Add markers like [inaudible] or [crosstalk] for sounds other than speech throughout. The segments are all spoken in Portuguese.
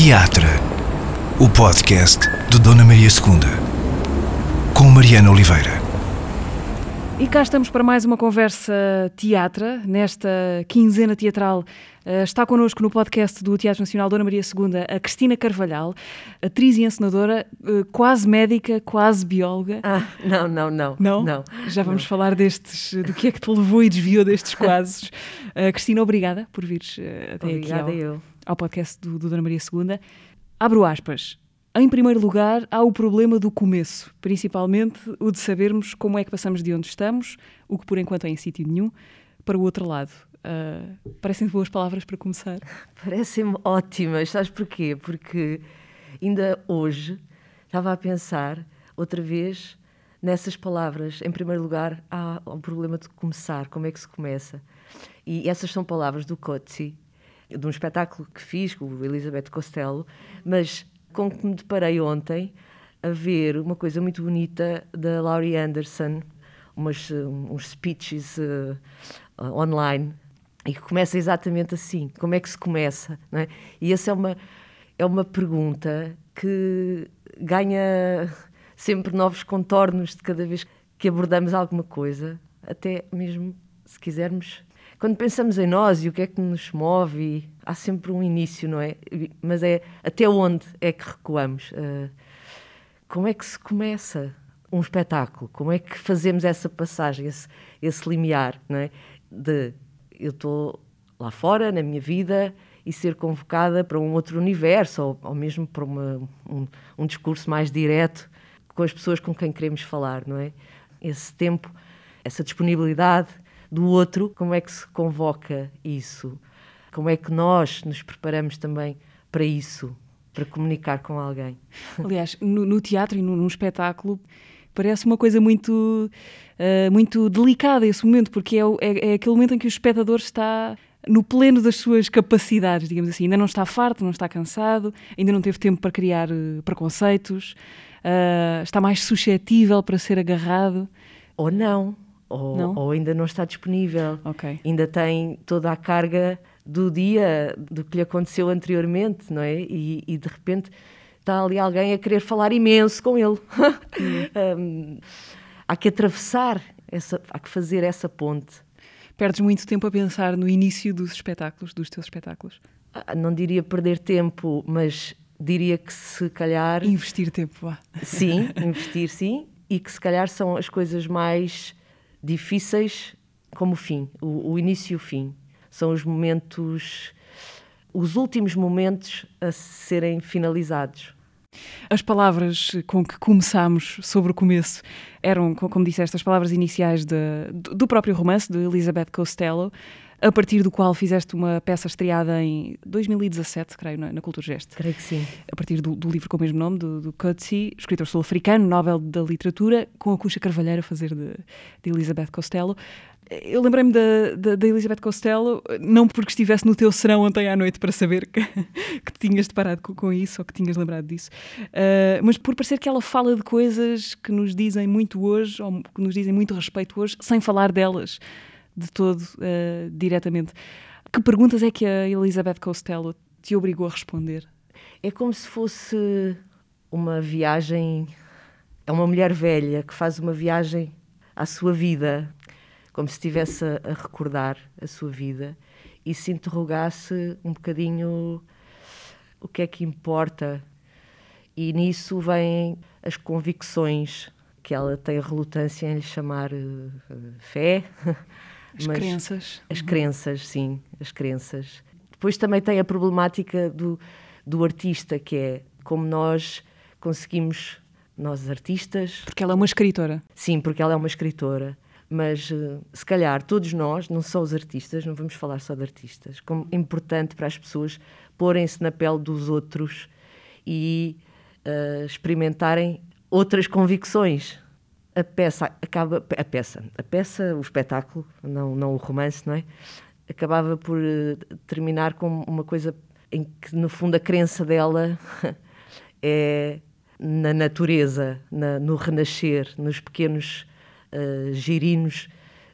Teatra, o podcast de Dona Maria II, com Mariana Oliveira. E cá estamos para mais uma conversa teatra, nesta quinzena teatral. Uh, está connosco no podcast do Teatro Nacional Dona Maria II a Cristina Carvalhal, atriz e encenadora, uh, quase médica, quase bióloga. Ah, não, não, não. Não? não Já vamos não. falar destes, do que é que te levou e desviou destes quases. Uh, [laughs] Cristina, obrigada por vires até Obrigada aqui ao, eu. Ao podcast do, do Dona Maria II. Abro aspas. Em primeiro lugar, há o problema do começo, principalmente o de sabermos como é que passamos de onde estamos, o que por enquanto é em sítio nenhum, para o outro lado. Uh, parecem boas palavras para começar. [laughs] Parecem-me ótimas, sabes porquê? Porque ainda hoje estava a pensar outra vez nessas palavras. Em primeiro lugar, há o problema de começar, como é que se começa. E essas são palavras do Coetzee, de um espetáculo que fiz com o Elizabeth Costello, mas com que me deparei ontem a ver uma coisa muito bonita da Laurie Anderson, umas, uns speeches uh, online, e que começa exatamente assim: como é que se começa? É? E essa é uma, é uma pergunta que ganha sempre novos contornos de cada vez que abordamos alguma coisa, até mesmo se quisermos quando pensamos em nós e o que é que nos move, há sempre um início, não é? Mas é até onde é que recuamos? Uh, como é que se começa um espetáculo? Como é que fazemos essa passagem, esse, esse limiar, não é? De eu estou lá fora, na minha vida, e ser convocada para um outro universo, ou, ou mesmo para uma, um, um discurso mais direto com as pessoas com quem queremos falar, não é? Esse tempo, essa disponibilidade do outro, como é que se convoca isso? Como é que nós nos preparamos também para isso, para comunicar com alguém? [laughs] Aliás, no, no teatro e no, num espetáculo parece uma coisa muito, uh, muito delicada esse momento, porque é, é, é, aquele momento em que o espectador está no pleno das suas capacidades, digamos assim. Ainda não está farto, não está cansado, ainda não teve tempo para criar uh, preconceitos, uh, está mais suscetível para ser agarrado. Ou não ou, ou, ainda não está disponível. Okay. Ainda tem toda a carga do dia, do que lhe aconteceu anteriormente, não é? E, e de repente está ali alguém a querer falar imenso com ele. um, [laughs] há que atravessar, essa, há que fazer essa ponte. Perdes muito tempo a pensar no início dos espetáculos, dos teus espetáculos? Ah, não diria perder tempo, mas diria que se calhar. Investir tempo, vá. Sim, [laughs] investir sim. E que se calhar são as coisas mais difíceis como o fim, o, o, início e o fim. São os momentos, os últimos momentos a serem finalizados. As palavras com que começámos sobre o começo eram, como disseste, as palavras iniciais de, do próprio romance de Elizabeth Costello, a partir do qual fizeste uma peça estreada em 2017, creio, na, na Cultura Geste. Creio que sim. A partir do, do, livro com o mesmo nome, do, do Coetzee, escritor sul-africano, Nobel da Literatura, com a Cuxa Carvalheira a fazer de, de Elizabeth Costello. Eu lembrei-me da, da, da, Elizabeth Costello, não porque estivesse no teu serão ontem à noite para saber que, [laughs] que tinhas deparado com, com, isso ou que tinhas lembrado disso, uh, mas por parecer que ela fala de coisas que nos dizem muito hoje, ou que nos dizem muito respeito hoje, sem falar delas de todo uh, diretamente. Que perguntas é que a Elizabeth Costello te obrigou a responder? É como se fosse uma viagem. É uma mulher velha que faz uma viagem à sua vida, como se estivesse a, recordar a sua vida e se interrogasse um bocadinho o que é que importa. E nisso vêm as convicções que ela tem relutância em lhe chamar uh, fé. [laughs] As Mas crenças. As uhum. crenças, sim, as crenças. Depois também tem a problemática do, do artista, que é como nós conseguimos, nós artistas. Porque ela é uma escritora. Sim, porque ela é uma escritora. Mas se calhar todos nós, não só os artistas, não vamos falar só de artistas, como é importante para as pessoas porem-se na pele dos outros e uh, experimentarem outras convicções a peça acaba a peça a peça o espetáculo não não o romance não é acabava por uh, terminar com uma coisa em que no fundo a crença dela [laughs] é na natureza na, no renascer nos pequenos uh, girinos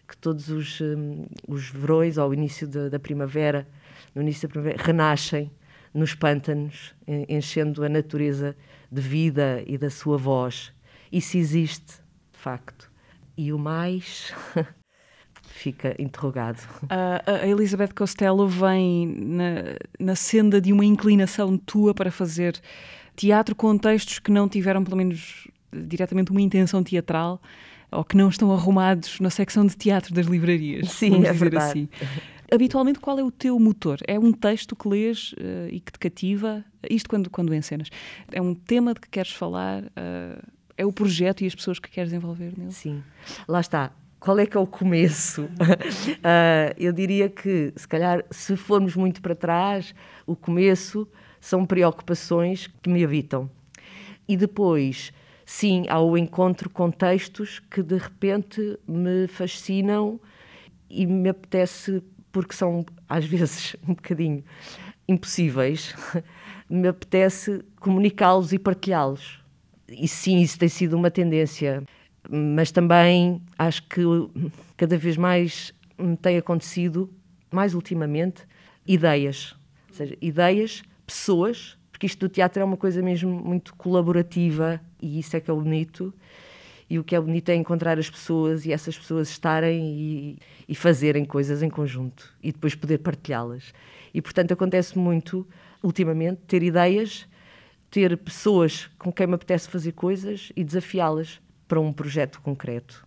que todos os um, os verões ao início da, da primavera no início da primavera renascem nos pântanos, enchendo a natureza de vida e da sua voz. Isso existe, facto. E o mais [laughs] fica interrogado. A, Elizabeth Costello vem na, na senda de uma inclinação tua para fazer teatro com textos que não tiveram, pelo menos diretamente, uma intenção teatral ou que não estão arrumados na secção de teatro das livrarias. Sim, é verdade. Assim. Habitualmente, qual é o teu motor? É um texto que lês uh, e que te cativa? Isto quando, quando encenas. É um tema de que queres falar? Uh, é o projeto e as pessoas que queres envolver nele? Sim. Lá está. Qual é que é o começo? uh, [laughs] eu diria que, se calhar, se formos muito para trás, o começo são preocupações que me habitam. E depois sim, ao encontro com textos que de repente me fascinam e me apetece, porque são às [laughs] vezes um bocadinho impossíveis, [laughs] me apetece comunicá-los e partilhá-los. E sim, isso tem sido uma tendência, mas também acho que cada vez mais me tem acontecido, mais ultimamente, ideias. Ou seja, ideias, pessoas porque isto do teatro é uma coisa mesmo muito colaborativa e isso é que é o bonito. E o que é bonito é encontrar as pessoas e essas pessoas estarem e, e fazerem coisas em conjunto e depois poder partilhá-las. E portanto acontece muito, ultimamente, ter ideias, ter pessoas com quem me apetece fazer coisas e desafiá-las para um projeto concreto.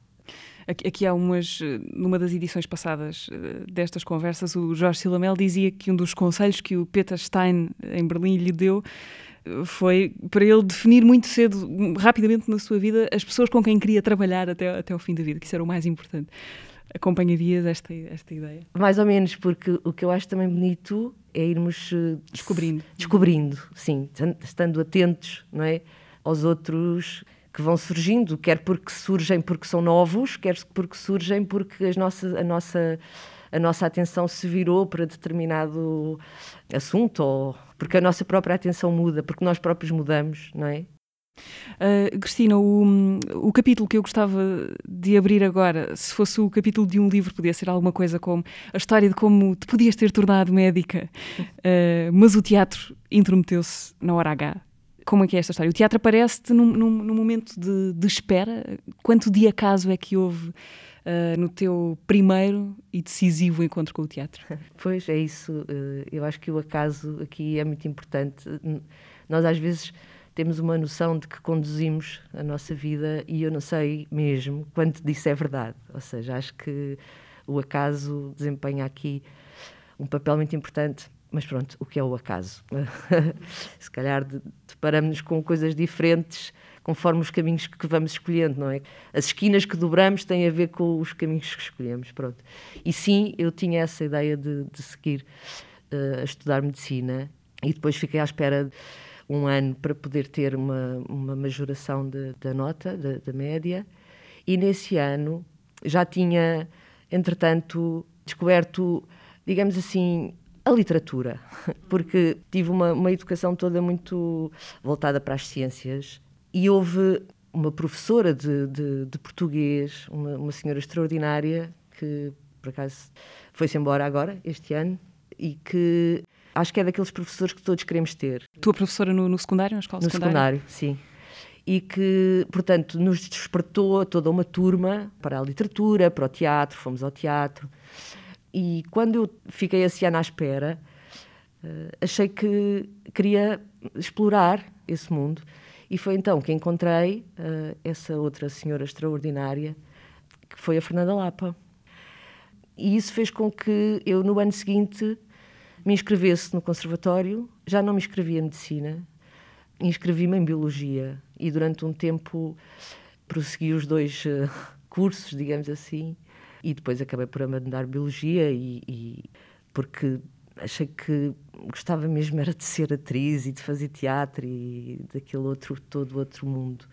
Aqui há umas, numa das edições passadas eh, destas conversas, o Jorge Silamel dizia que um dos conselhos que o Peter Stein em Berlim lhe deu eh, foi para ele definir muito cedo, rapidamente na sua vida, as pessoas com quem queria trabalhar até, até o fim da vida, que isso era o mais importante. Acompanharias esta, esta ideia? Mais ou menos, porque o que eu acho também bonito é irmos eh, descobrindo. Descobrindo, sim, estando atentos não é, aos outros que vão surgindo, quer porque surgem porque são novos, quer porque surgem porque as nossas, a, nossa, a nossa atenção se virou para determinado assunto, ou porque a nossa própria atenção muda, porque nós próprios mudamos, não é? Uh, Cristina, o, o capítulo que eu gostava de abrir agora, se fosse o capítulo de um livro, podia ser alguma coisa como a história de como te podias ter tornado médica, uh, mas o teatro intrometeu-se na hora H como é que é esta história? O teatro aparece-te num, num, num, momento de, de, espera? Quanto de acaso é que houve uh, no teu primeiro e decisivo encontro com o teatro? [laughs] Pois, é isso. Eu acho que o acaso aqui é muito importante. Nós, às vezes, temos uma noção de que conduzimos a nossa vida e eu não sei mesmo quanto disso é verdade. Ou seja, acho que o acaso desempenha aqui um papel muito importante mas pronto, o que é o acaso? [laughs] Se calhar deparamos-nos com coisas diferentes conforme os caminhos que vamos escolhendo, não é? As esquinas que dobramos têm a ver com os caminhos que escolhemos, pronto. E sim, eu tinha essa ideia de, de seguir uh, a estudar medicina e depois fiquei à espera um ano para poder ter uma, uma majoração de, da nota, da, média, e nesse ano já tinha, entretanto, descoberto, digamos assim, a literatura, [laughs] porque tive uma, uma educação toda muito voltada para as ciências. E houve uma professora de, de, de português, uma, uma, senhora extraordinária, que por acaso foi-se embora agora, este ano, e que acho que é daqueles professores que todos queremos ter. Tua professora no, no secundário, na escola no secundário? No secundário, sim. E que, portanto, nos despertou toda uma turma para a literatura, para o teatro, fomos ao teatro. E quando eu fiquei esse ano à espera, uh, achei que queria explorar esse mundo. E foi então que encontrei uh, essa outra senhora extraordinária, que foi a Fernanda Lapa. E isso fez com que eu, no ano seguinte, me inscrevesse no conservatório. Já não me inscrevi em medicina, inscrevi-me em biologia. E durante um tempo prossegui os dois uh, [laughs] cursos, digamos assim e depois acabei por abandonar biologia e, e porque achei que gostava mesmo era de ser atriz e de fazer teatro e daquele outro todo outro mundo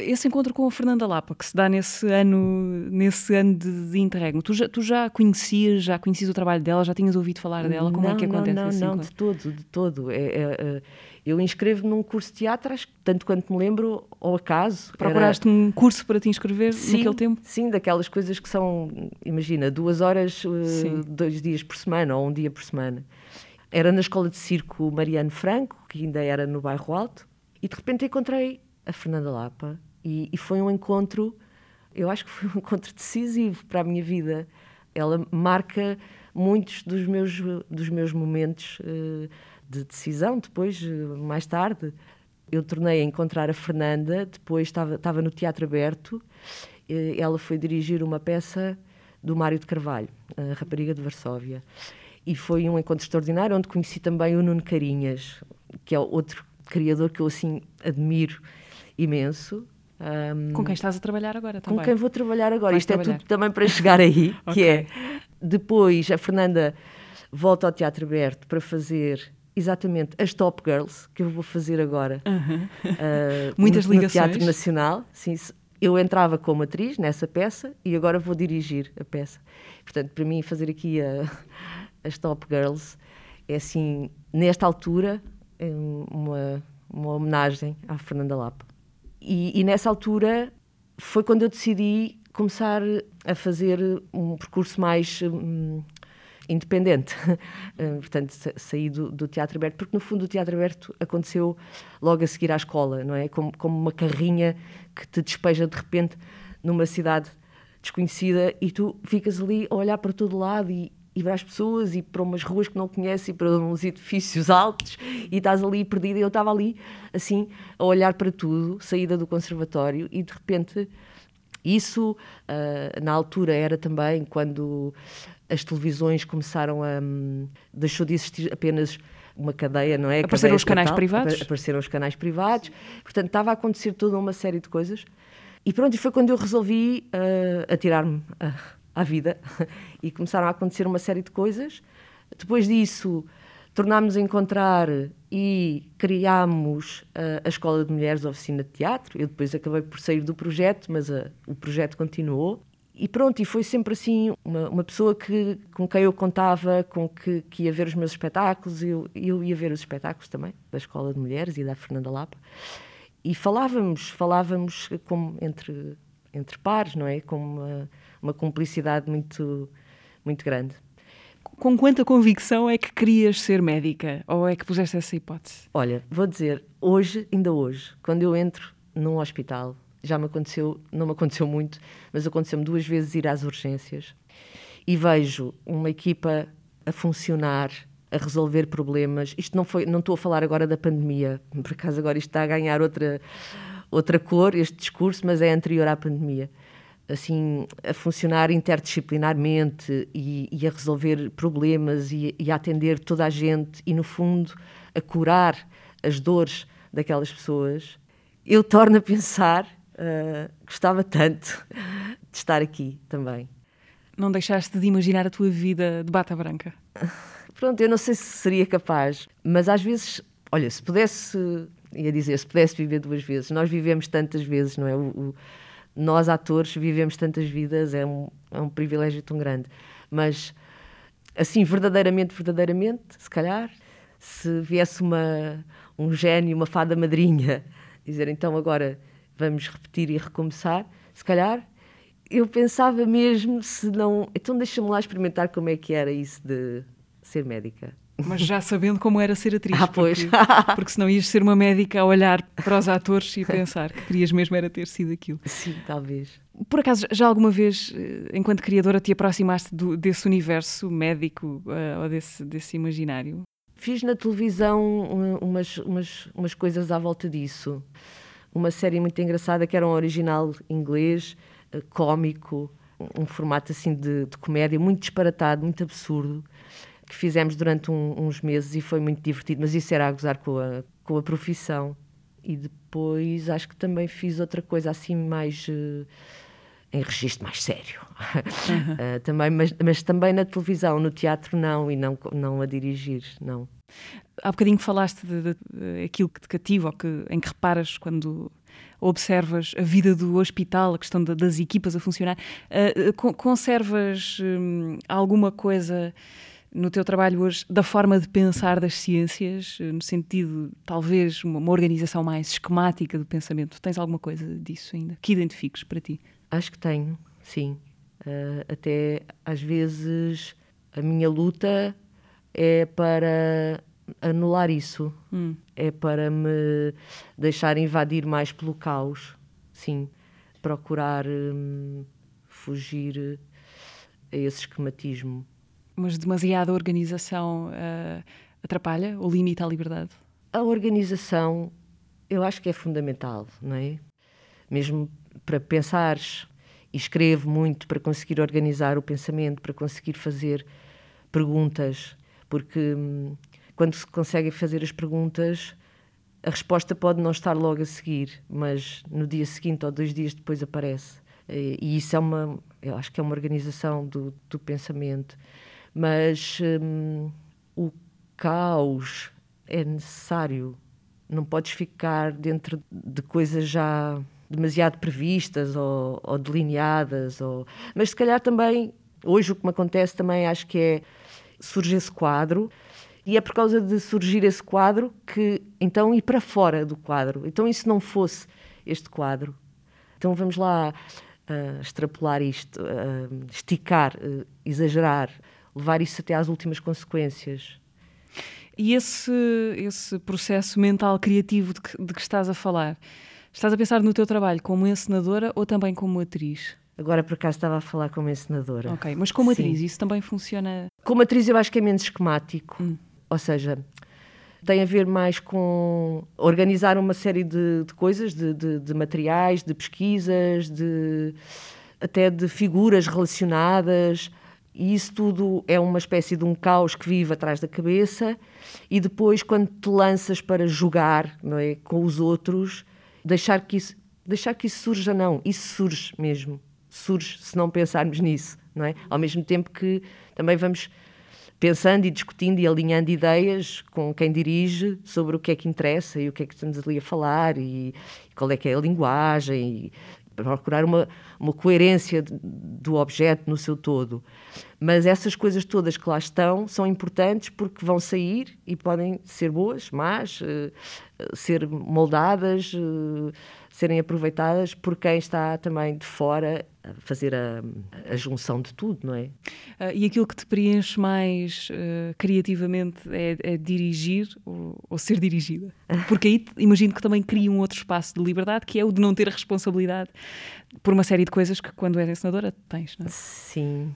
esse encontro com a Fernanda Lapa que se dá nesse ano nesse ano de, de interregno tu já tu já conhecias já conhecias o trabalho dela já tinhas ouvido falar dela como não, é que acontece não não, não de todo de todo é, é, é eu inscrevo num curso de teatro, acho que tanto quanto me lembro, ao acaso. Procuraste era... um curso para te inscrever sim, naquele tempo? Sim, daquelas coisas que são, imagina, duas horas, uh, dois dias por semana ou um dia por semana. Era na escola de circo Mariano Franco, que ainda era no bairro Alto, e de repente encontrei a Fernanda Lapa e, e foi um encontro, eu acho que foi um [laughs] encontro decisivo para a minha vida. Ela marca muitos dos meus, dos meus momentos uh, de decisão, depois, uh, mais tarde. Eu tornei a encontrar a Fernanda, depois estava, estava no Teatro Aberto, uh, ela foi dirigir uma peça do Mário de Carvalho, a Rapariga de Varsóvia. E foi um encontro extraordinário, onde conheci também o Nuno Carinhas, que é outro criador que eu assim admiro imenso. Um, com quem estás a trabalhar agora também? Com quem vou trabalhar agora. Vais Isto trabalhar. é tudo também para chegar aí, okay. [laughs] que é depois a Fernanda volta ao Teatro Aberto para fazer exatamente as Top Girls, que eu vou fazer agora. Uh uh, [laughs] Muitas no, ligações. No Teatro Nacional. Sim, eu entrava como atriz nessa peça e agora vou dirigir a peça. Portanto, para mim, fazer aqui a, [laughs] as Top Girls é assim, nesta altura, é uma, uma homenagem à Fernanda Lapa. E, e nessa altura foi quando eu decidi começar a fazer um percurso mais hum, independente. [laughs] Eh, portanto, saí do, do, Teatro Aberto, porque no fundo o Teatro Aberto aconteceu logo a seguir à escola, não é? Como, como uma carrinha que te despeja de repente numa cidade desconhecida e tu ficas ali a olhar para todo lado e, e para as pessoas e para umas ruas que não conheces e para uns edifícios altos e estás ali perdida. E eu estava ali, assim, a olhar para tudo, saída do conservatório e de repente isso, uh, na altura, era também quando as televisões começaram a. Um, deixou de existir apenas uma cadeia, não é? Apareceram os canais privados. Apareceram os canais privados. Portanto, estava a acontecer toda uma série de coisas. E pronto, e foi quando eu resolvi uh, atirar-me à, à vida. [laughs] e começaram a acontecer uma série de coisas. Depois disso, tornámos a encontrar e criámos uh, a Escola de Mulheres Oficina de Teatro. Eu depois acabei por sair do projeto, mas uh, o projeto continuou. E pronto, e foi sempre assim, uma, uma pessoa que, com quem eu contava, com que, que ia ver os meus espetáculos, eu, eu ia ver os espetáculos também, da Escola de Mulheres e da Fernanda Lapa. E falávamos, falávamos como entre, entre pares, não é? Com uma, uma cumplicidade muito, muito grande. Com quanta convicção é que querias ser médica? Ou é que puseste essa hipótese? Olha, vou dizer, hoje, ainda hoje, quando eu entro num hospital, já me aconteceu, não me aconteceu muito, mas aconteceu-me duas vezes ir às urgências e vejo uma equipa a funcionar, a resolver problemas. Isto não foi, não estou a falar agora da pandemia, por acaso agora isto está a ganhar outra outra cor este discurso, mas é anterior à pandemia. Assim, a funcionar interdisciplinarmente e, e a resolver problemas e, e a atender toda a gente e, no fundo, a curar as dores daquelas pessoas, eu torno a pensar uh, gostava tanto de estar aqui também. Não deixaste de imaginar a tua vida de bata branca? [laughs] Pronto, eu não sei se seria capaz, mas às vezes, olha, se pudesse, ia dizer, se pudesse viver duas vezes, nós vivemos tantas vezes, não é? O, o, nós, atores, vivemos tantas vidas, é um, é um privilégio tão grande. Mas, assim, verdadeiramente, verdadeiramente, se calhar, se viesse uma, um gênio, uma fada madrinha, [laughs] dizer então agora vamos repetir e recomeçar, se calhar eu pensava mesmo se não. Então deixa-me lá experimentar como é que era isso de ser médica. Mas já sabendo como era ser atriz. Ah, pois. Porque, porque senão ias ser uma médica a olhar para os atores e pensar que querias mesmo era ter sido aquilo. Sim, talvez. Por acaso, já alguma vez, eh, enquanto criadora, te aproximaste do, desse universo médico uh, ou desse, desse imaginário? Fiz na televisão umas, umas, umas coisas à volta disso uma série muito engraçada que era um original inglês, uh, cómico, um formato assim de, de, comédia muito disparatado, muito absurdo, que fizemos durante um, uns meses e foi muito divertido, mas isso era a gozar com a, com a profissão. E depois acho que também fiz outra coisa assim mais. Uh, em registro mais sério. Uhum. [laughs] uh, também, mas, mas também na televisão, no teatro não, e não, não a dirigir, não. Há bocadinho falaste de, de, de aquilo que te cativa ou que, em que reparas quando observas a vida do hospital, a questão de, das equipas a funcionar. Uh, conservas um, alguma coisa no teu trabalho hoje da forma de pensar das ciências, no sentido, talvez, uma, uma organização mais esquemática do pensamento? Tens alguma coisa disso ainda que identifiques para ti? Acho que tenho, sim. Uh, até às vezes a minha luta é para anular isso, hum. é para me deixar invadir mais pelo caos, sim, procurar hum, fugir a esse esquematismo. Mas demasiada organização uh, atrapalha ou limita a liberdade? A organização eu acho que é fundamental, não é? Mesmo para pensares, e escrevo muito para conseguir organizar o pensamento, para conseguir fazer perguntas, porque hum, quando se consegue fazer as perguntas, a resposta pode não estar logo a seguir, mas no dia seguinte ou dois dias depois aparece. E isso é uma, eu acho que é uma organização do, do pensamento. Mas hum, o caos é necessário não podes ficar dentro de coisas já demasiado previstas ou, ou delineadas. Ou... Mas se calhar também, hoje o que me acontece também acho que é surge esse quadro e é por causa de surgir esse quadro que então ir para fora do quadro. Então e se não fosse este quadro? Então vamos lá uh, extrapolar isto, uh, esticar, uh, exagerar, levar isso até às últimas consequências. E esse, esse processo mental criativo de que, de que estás a falar, estás a pensar no teu trabalho como encenadora ou também como atriz? Agora, por acaso, estava a falar como encenadora. Ok, mas como Sim. atriz, isso também funciona? Como atriz, eu acho que é menos esquemático. Hum. Ou seja, tem a ver mais com organizar uma série de, de coisas, de, de, de, materiais, de pesquisas, de, até de figuras relacionadas. E isso tudo é uma espécie de um caos que vive atrás da cabeça, e depois, quando te lanças para jogar não é, com os outros, deixar que isso, deixar que isso surja, não, isso surge mesmo. Surge se não pensarmos nisso, não é? Ao mesmo tempo que também vamos pensando e discutindo e alinhando ideias com quem dirige sobre o que é que interessa e o que é que estamos ali a falar e, qual é que é a linguagem e procurar uma, uma coerência do objeto no seu todo. Mas essas coisas todas que lá estão são importantes porque vão sair e podem ser boas, más, uh, ser moldadas, uh, serem aproveitadas por quem está também de fora fazer a, a junção de tudo, não é? Uh, e aquilo que te preenche mais criativamente é, é dirigir ou, ou, ser dirigida? Porque aí imagino que também cria um outro espaço de liberdade que é o de não ter a responsabilidade por uma série de coisas que quando és ensinadora tens, não é? Sim.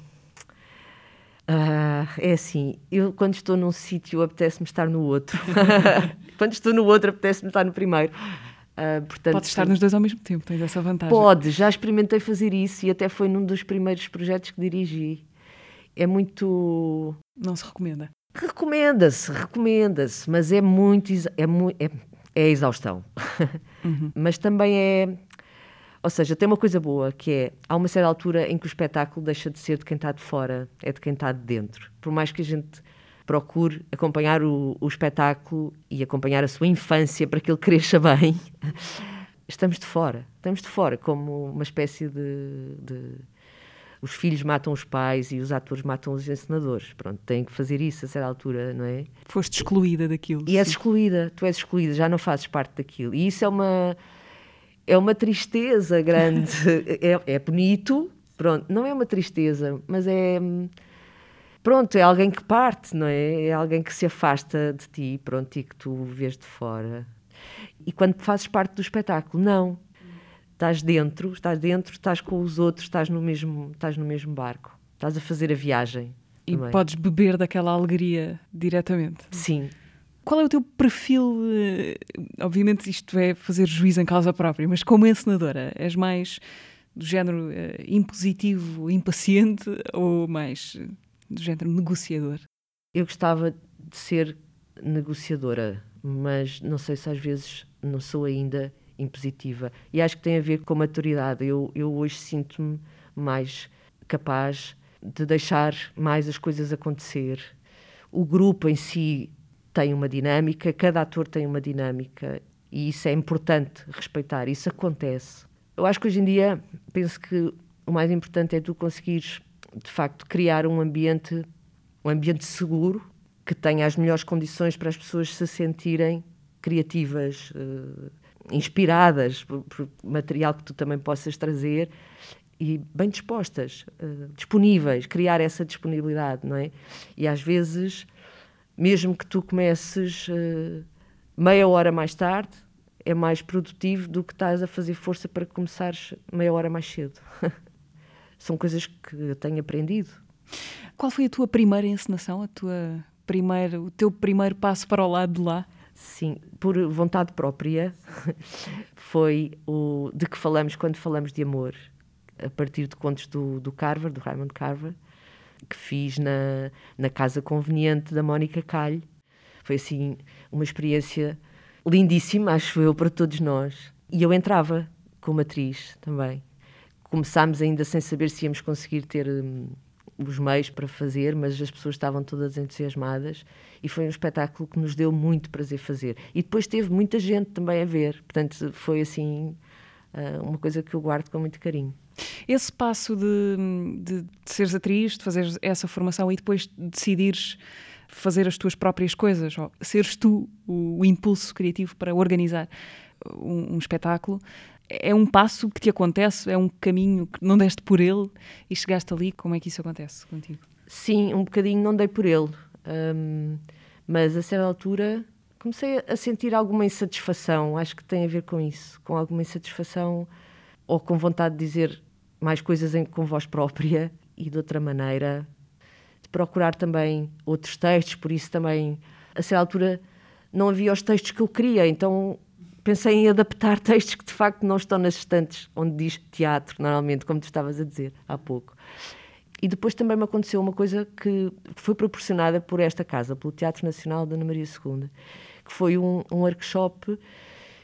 Uh, é assim, eu quando estou num sítio apetece-me estar no outro. [laughs] quando estou no outro apetece-me estar no primeiro. Uh, portanto, Podes estar nos dois ao mesmo tempo, tens essa vantagem. Pode, já experimentei fazer isso e até foi num dos primeiros projetos que dirigi. É muito. Não se recomenda. Recomenda-se, recomenda-se, mas é muito. É, é, é exaustão. Uhum. [laughs] mas também é ou seja, tem uma coisa boa que é há uma certa altura em que o espetáculo deixa de ser de quem está de fora, é de quem está de dentro. Por mais que a gente procure acompanhar o, o espetáculo e acompanhar a sua infância para que ele cresça bem, estamos de fora. Estamos de fora, como uma espécie de, de os filhos matam os pais e os atores matam os encenadores. Pronto, têm que fazer isso a certa altura, não é? Foste excluída daquilo. E sim. és excluída, tu és excluída, já não fazes parte daquilo. E isso é uma é uma tristeza grande. [laughs] é, é bonito, pronto, não é uma tristeza, mas é. Pronto, é alguém que parte, não é? É alguém que se afasta de ti, pronto, e que tu vês de fora. E quando fazes parte do espetáculo, não. Estás dentro, estás dentro, estás com os outros, estás no mesmo, estás no mesmo barco. Estás a fazer a viagem. E também. podes beber daquela alegria diretamente. Sim, qual é o teu perfil? Eh, obviamente, isto é fazer juízo em causa própria, mas como encenadora, és mais do género uh, impositivo, impaciente ou mais do género negociador? Eu gostava de ser negociadora, mas não sei se às vezes não sou ainda impositiva. E acho que tem a ver com maturidade. Eu, eu hoje sinto-me mais capaz de deixar mais as coisas acontecer. O grupo em si tem uma dinâmica, cada ator tem uma dinâmica e isso é importante respeitar, isso acontece. Eu acho que hoje em dia penso que o mais importante é tu conseguires de facto criar um ambiente um ambiente seguro que tenha as melhores condições para as pessoas se sentirem criativas, uh, inspiradas por, por, material que tu também possas trazer e bem dispostas, uh, disponíveis, criar essa disponibilidade, não é? E às vezes mesmo que tu comeces uh, meia hora mais tarde, é mais produtivo do que estás a fazer força para começares meia hora mais cedo. [laughs] São coisas que eu tenho aprendido. Qual foi a tua primeira encenação, a tua primeira, o teu primeiro passo para o lado de lá? Sim, por vontade própria, [laughs] foi o de que falamos quando falamos de amor, a partir de contos do, do Carver, do Raymond Carver, que fiz na, na Casa Conveniente da Mónica Calho. Foi assim uma experiência lindíssima, acho eu, para todos nós. E eu entrava como atriz também. Começámos ainda sem saber se íamos conseguir ter hum, os meios para fazer, mas as pessoas estavam todas entusiasmadas e foi um espetáculo que nos deu muito prazer fazer. E depois teve muita gente também a ver, portanto foi assim ah, uma coisa que eu guardo com muito carinho. Esse passo de, de, de seres atriz, de fazeres essa formação e depois decidires fazer as tuas próprias coisas, seres tu o, o impulso criativo para organizar um, um espetáculo, é um passo que te acontece, é um caminho que não deste por ele e chegaste ali. Como é que isso acontece contigo? Sim, um bocadinho não dei por ele, um, mas a certa altura comecei a sentir alguma insatisfação. Acho que tem a ver com isso, com alguma insatisfação ou com vontade de dizer mais coisas em, com voz própria e de outra maneira, de procurar também outros textos. Por isso, também a certa altura não havia os textos que eu queria, então pensei em adaptar [laughs] textos que de facto não estão nas estantes onde diz teatro, normalmente, como tu estavas a dizer há pouco. E depois também me aconteceu uma coisa que foi proporcionada por esta casa, pelo Teatro Nacional da Ana Maria II, que foi um, um workshop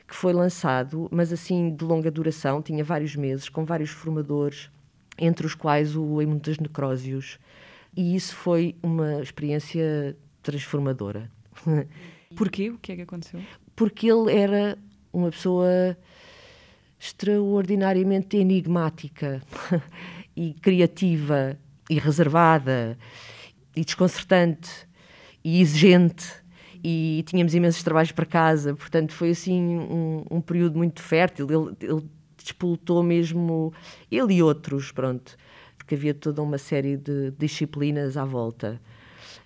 que foi lançado, mas assim de longa duração, tinha vários meses, com vários formadores, entre os quais o Emutas Necrósios. E isso foi uma experiência transformadora. [laughs] Porquê? O que é que aconteceu? Porque ele era uma pessoa extraordinariamente enigmática [laughs] e criativa e reservada e desconcertante e exigente e tínhamos imensos trabalhos para casa, portanto foi assim um, um período muito fértil. Ele, ele despolutou mesmo, ele e outros, pronto, porque havia toda uma série de disciplinas à volta.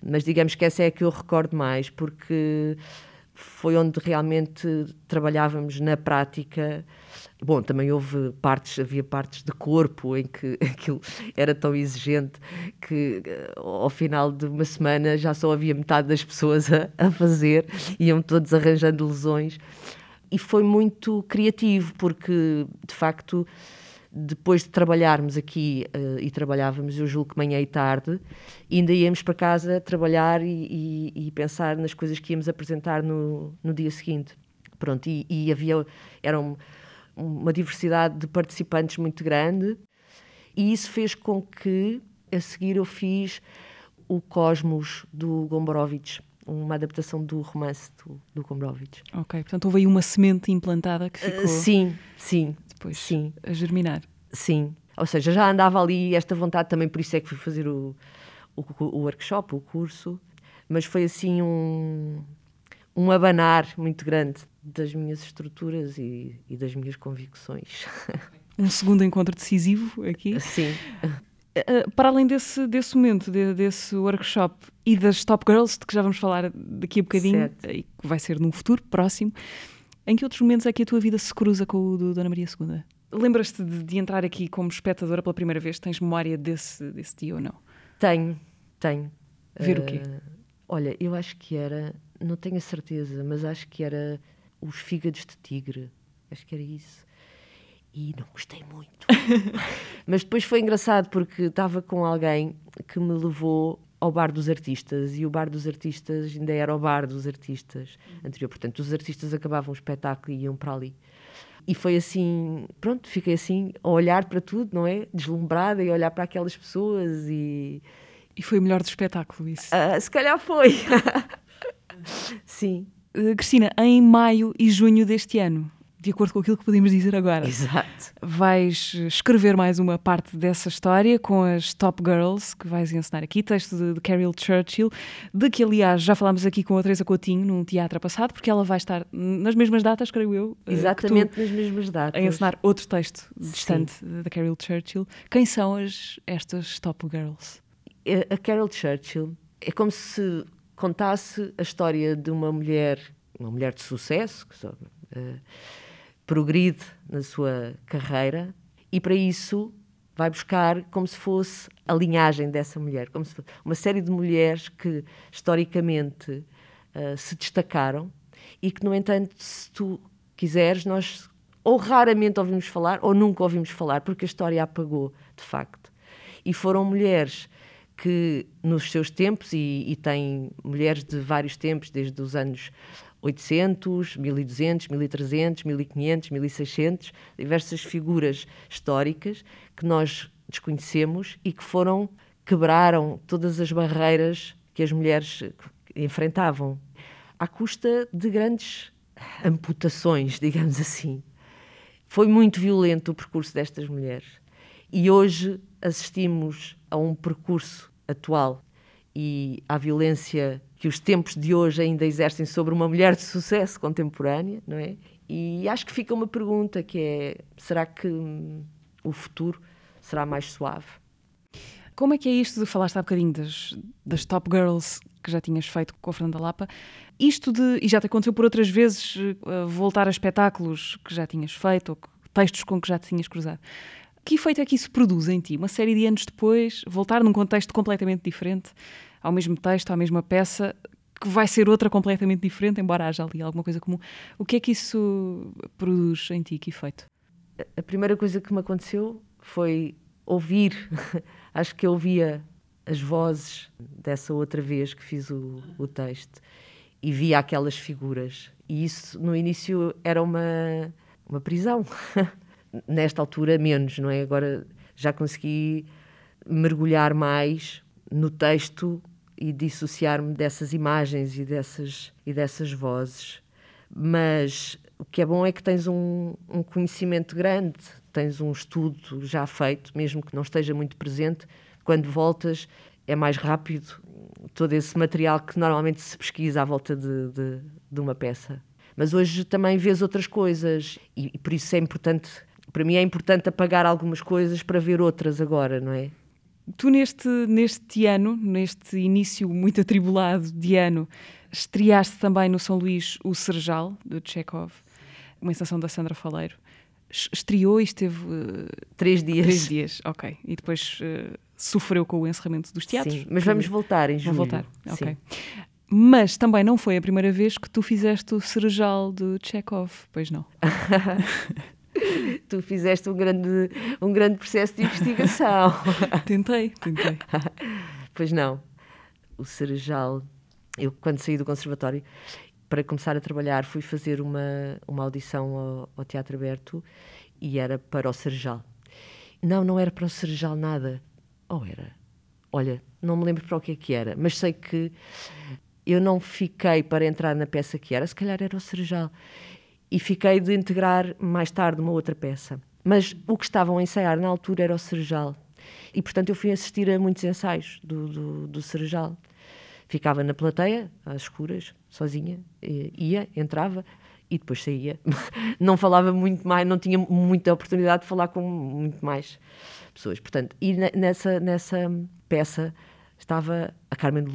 Mas digamos que essa é a que eu recordo mais, porque foi onde realmente trabalhávamos na prática. Bom, também houve partes, havia partes de corpo em que [laughs] aquilo era tão exigente que eh, ao final de uma semana já só havia metade das pessoas a, a fazer, iam todos arranjando lesões. E foi muito criativo, porque de facto depois de trabalharmos aqui uh, e trabalhávamos, eu julgo que manhã e tarde, ainda íamos para casa trabalhar e, e, e pensar nas coisas que íamos apresentar no, no dia seguinte. Pronto, e, e havia, era um, uma diversidade de participantes muito grande e isso fez com que, a seguir, eu fiz o Cosmos do Gombrowicz, uma adaptação do romance do, do Gombrowicz. Ok, portanto houve aí uma semente implantada que ficou... Uh, sim, sim Sim. a germinar. Sim. Ou seja, já andava ali esta vontade também, por isso é que fui fazer o, o, o workshop, o curso. Mas foi assim um, um abanar muito grande das minhas estruturas e, e das minhas convicções. [laughs] Um segundo encontro decisivo aqui. Sim. Uh, para além desse, desse momento, de, desse workshop e das Top Girls, de que já vamos falar daqui a bocadinho, certo. e que vai ser num futuro próximo, em que outros momentos é que a tua vida se cruza com o do Dona Maria II? Lembras-te de, de, entrar aqui como espectadora pela primeira vez? Tens memória desse, desse dia ou não? Tenho, tenho. Ver uh, o quê? Eh, olha, eu acho que era, não tenho a certeza, mas acho que era os fígados de tigre. Acho que era isso. E não gostei muito. [laughs] mas depois foi engraçado porque estava com alguém que me levou ao Bar dos Artistas e o Bar dos Artistas ainda era o Bar dos Artistas anterior. Portanto, os artistas acabavam o espetáculo e iam para ali. E foi assim, pronto, fiquei assim a olhar para tudo, não é? Deslumbrada e olhar para aquelas pessoas e. E foi o melhor do espetáculo, isso? Uh, se calhar foi. [laughs] Sim. Uh, Cristina, em maio e junho deste ano, de acordo com aquilo que podemos dizer agora. Exato. Vais escrever mais uma parte dessa história com as Top Girls, que vais ensinar aqui, texto de, de Carol Churchill, de que, aliás, já falámos aqui com a Teresa Coutinho num teatro passado, porque ela vai estar nas mesmas datas, creio eu. Eh, Exatamente tu, nas mesmas datas. A ensinar outro texto distante da Carol Churchill. Quem são as, estas Top Girls? A Carol Churchill é como se contasse a história de uma mulher, uma mulher de sucesso, que só, uh, progride na sua carreira, e para isso vai buscar como se fosse a linhagem dessa mulher, como se fosse uma série de mulheres que historicamente uh, se destacaram e que, no entanto, se tu quiseres, nós ou raramente ouvimos falar ou nunca ouvimos falar, porque a história apagou, de facto. E foram mulheres que, nos seus tempos, e, e tem mulheres de vários tempos, desde os anos 800, 1200, 1300, 1500, 1600, diversas figuras históricas que nós desconhecemos e que foram quebraram todas as barreiras que as mulheres enfrentavam à custa de grandes amputações, [laughs] digamos assim. Foi muito violento o percurso destas mulheres. E hoje assistimos a um percurso atual e à violência que os tempos de hoje ainda exercem sobre uma mulher de sucesso contemporânea, não é? E acho que fica uma pergunta que é: será que o futuro será mais suave? Como é que é isto de falaste há bocadinho das, das Top Girls que já tinhas feito com a Fernanda Lapa? Isto de, e já te aconteceu por outras vezes, uh, voltar a espetáculos que já tinhas feito ou textos com que já te tinhas cruzado. Que efeito é que isso produz em ti? Uma série de anos depois, voltar num contexto completamente diferente, ao mesmo texto, à mesma peça, que vai ser outra completamente diferente, embora haja ali alguma coisa comum. O que é que isso produz em ti? Que efeito? A primeira coisa que me aconteceu foi ouvir, [laughs] acho que eu ouvia as vozes dessa outra vez que fiz o, o texto e via aquelas figuras. E isso no início era uma, uma prisão. [laughs] Nesta altura, menos, não é? Agora já consegui mergulhar mais no texto e dissociar-me dessas imagens e dessas, e dessas vozes. Mas o que é bom é que tens um, um conhecimento grande, tens um estudo já feito, mesmo que não esteja muito presente, quando voltas é mais rápido todo esse material que normalmente se pesquisa à volta de, de, de uma peça. Mas hoje também vês outras coisas e, e por isso é importante, para mim é importante apagar algumas coisas para ver outras agora, não é? Tu neste, neste ano, neste início muito atribulado de ano, estreaste também no São Luís o Serjal, de Chekhov, uma encenação da Sandra Faleiro. Estreou e esteve... Uh, três dias. Três dias, ok. E depois uh, sofreu com o encerramento dos teatros. Sim, mas vamos voltar em julho. Vamos voltar, ok. Mas também não foi a primeira vez que tu fizeste o Serjal de Chekhov, pois não? [laughs] [laughs] tu fizeste um grande, um grande processo de investigação. [laughs] tentei, tentei. Pois não. O Serjal, eu quando saí do conservatório, para começar a trabalhar, fui fazer uma, uma audição ao, ao Teatro Aberto e era para o Serjal. Não, não era para o Serjal nada. Ou era? Olha, não me lembro para o que é que era, mas sei que eu não fiquei para entrar na peça que era, se calhar era o Serjal. E fiquei de integrar mais tarde uma outra peça. Mas o que estavam a ensaiar na altura era o Serjal. E, portanto, eu fui assistir a muitos ensaios do, do, do. Ficava na plateia, às escuras, sozinha, ia, entrava e depois saía. [laughs] não falava muito mais, não tinha muita oportunidade de falar com muito mais pessoas. Portanto, e nessa, nessa peça estava a Carmen de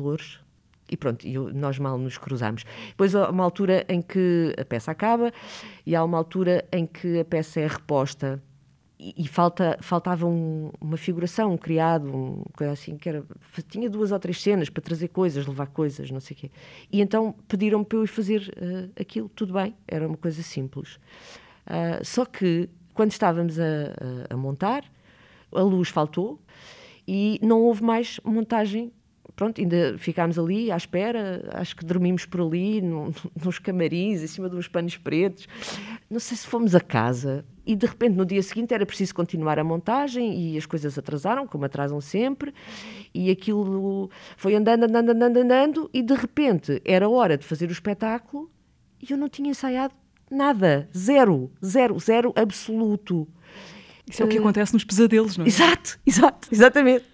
e pronto, e nós mal nos cruzamos. Depois há uma altura em que a peça acaba e há uma altura em que a peça é reposta e, e falta, faltava um, uma figuração, um criado, um, coisa assim, que era, tinha duas ou três cenas para trazer coisas, levar coisas, não sei o quê. E então pediram-me para eu ir fazer uh, aquilo, tudo bem, era uma coisa simples. Uh, só que quando estávamos a, a, a montar, a luz faltou e não houve mais montagem. Pronto, ainda ficámos ali à espera, acho que dormimos por ali, no, [laughs] nos camarins, em cima de uns panos pretos. Não sei se fomos a casa e de repente no dia seguinte era preciso continuar a montagem e as coisas atrasaram, como atrasam sempre, e aquilo foi andando, andando, andando, andando, e de repente era hora de fazer o espetáculo e eu não tinha ensaiado nada, zero, zero, zero absoluto. Isso é o que acontece nos pesadelos, não é? Exato, exato, exatamente.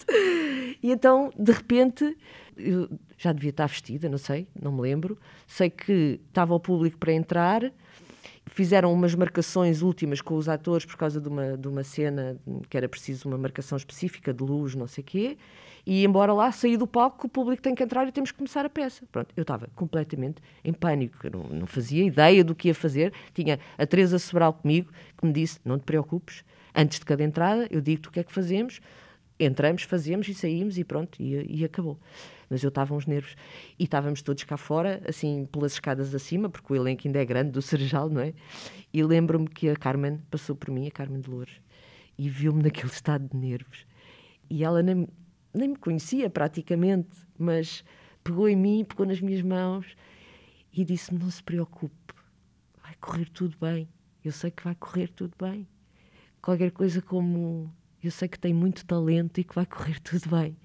E então, de repente, eu já devia estar vestida, não sei, não me lembro. Sei que estava o público para entrar, fizeram umas marcações últimas com os atores por causa de uma, de uma cena que era preciso uma marcação específica de luz, não sei o quê. E embora lá sair do palco, o público tem que entrar e temos que começar a peça. Pronto, eu estava completamente em pânico, não, não fazia ideia do que ia fazer. Tinha a Teresa Sobral comigo, que me disse: Não te preocupes, antes de cada entrada, eu digo-te o que é que fazemos, entramos, fazemos e saímos e pronto, e, e acabou. Mas eu estava uns nervos. E estávamos todos cá fora, assim, pelas escadas acima, porque o elenco ainda é grande, do [laughs] Serjal, não é? E lembro-me que a Carmen passou por mim, a Carmen de Loures, e viu-me naquele [laughs] estado de nervos. E ela nem, nem me conhecia praticamente, mas pegou em mim, pegou nas minhas mãos e disse-me: Não se preocupe, vai correr tudo bem. Eu sei que vai correr tudo bem. Qualquer coisa como eu sei que tem muito talento e que vai correr tudo bem.